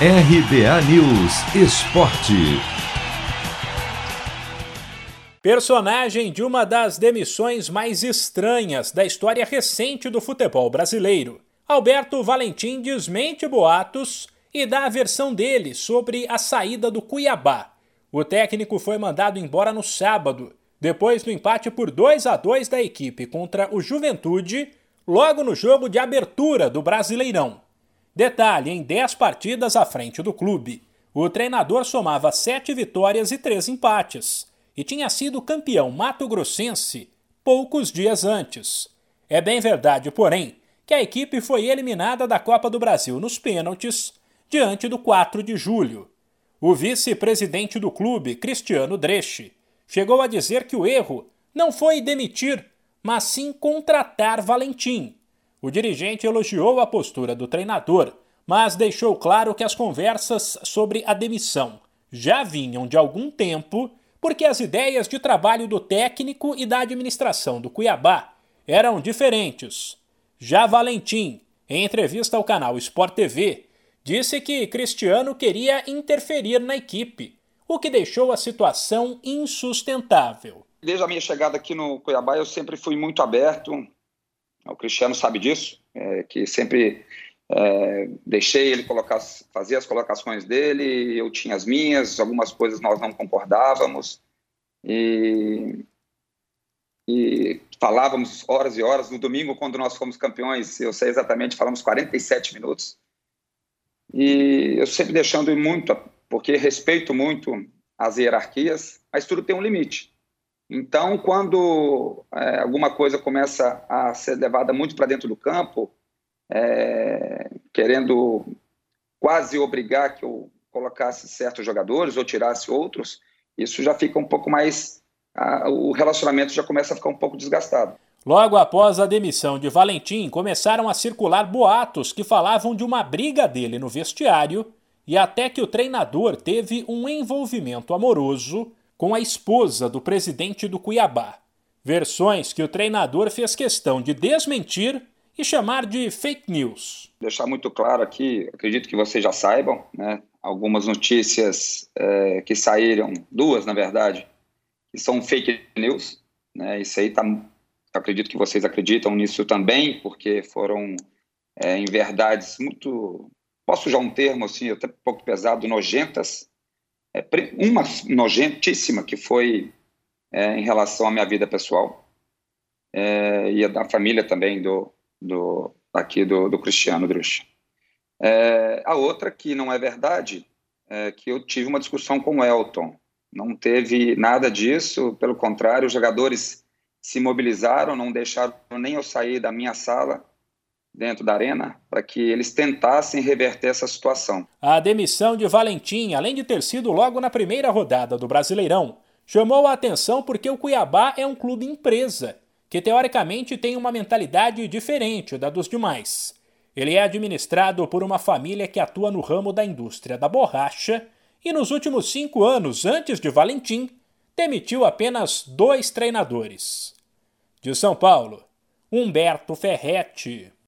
RBA News Esporte. Personagem de uma das demissões mais estranhas da história recente do futebol brasileiro. Alberto Valentim desmente boatos e dá a versão dele sobre a saída do Cuiabá. O técnico foi mandado embora no sábado, depois do empate por 2 a 2 da equipe contra o Juventude, logo no jogo de abertura do Brasileirão. Detalhe: em 10 partidas à frente do clube, o treinador somava 7 vitórias e 3 empates e tinha sido campeão mato-grossense poucos dias antes. É bem verdade, porém, que a equipe foi eliminada da Copa do Brasil nos pênaltis diante do 4 de julho. O vice-presidente do clube, Cristiano Dresch, chegou a dizer que o erro não foi demitir, mas sim contratar Valentim, o dirigente elogiou a postura do treinador, mas deixou claro que as conversas sobre a demissão já vinham de algum tempo, porque as ideias de trabalho do técnico e da administração do Cuiabá eram diferentes. Já Valentim, em entrevista ao canal Sport TV, disse que Cristiano queria interferir na equipe, o que deixou a situação insustentável. Desde a minha chegada aqui no Cuiabá, eu sempre fui muito aberto o Cristiano sabe disso, é, que sempre é, deixei ele colocar, fazer as colocações dele, eu tinha as minhas, algumas coisas nós não concordávamos e, e falávamos horas e horas. No domingo, quando nós fomos campeões, eu sei exatamente, falamos 47 minutos. E eu sempre deixando muito, porque respeito muito as hierarquias, mas tudo tem um limite. Então, quando é, alguma coisa começa a ser levada muito para dentro do campo, é, querendo quase obrigar que eu colocasse certos jogadores ou tirasse outros, isso já fica um pouco mais. A, o relacionamento já começa a ficar um pouco desgastado. Logo após a demissão de Valentim, começaram a circular boatos que falavam de uma briga dele no vestiário e até que o treinador teve um envolvimento amoroso com a esposa do presidente do Cuiabá. Versões que o treinador fez questão de desmentir e chamar de fake news. Deixar muito claro aqui, acredito que vocês já saibam, né, algumas notícias é, que saíram, duas na verdade, que são fake news. Né, isso aí tá, acredito que vocês acreditam nisso também, porque foram é, em verdades muito, posso usar um termo assim, até um pouco pesado, nojentas, é, uma nojentíssima que foi é, em relação à minha vida pessoal é, e da família também do, do aqui do, do Cristiano Drusch. É, a outra que não é verdade é que eu tive uma discussão com o Elton. Não teve nada disso, pelo contrário, os jogadores se mobilizaram, não deixaram nem eu sair da minha sala dentro da arena para que eles tentassem reverter essa situação. A demissão de Valentim, além de ter sido logo na primeira rodada do Brasileirão, chamou a atenção porque o Cuiabá é um clube empresa, que teoricamente tem uma mentalidade diferente da dos demais. Ele é administrado por uma família que atua no ramo da indústria da borracha e nos últimos cinco anos antes de Valentim, demitiu apenas dois treinadores. De São Paulo, Humberto Ferretti.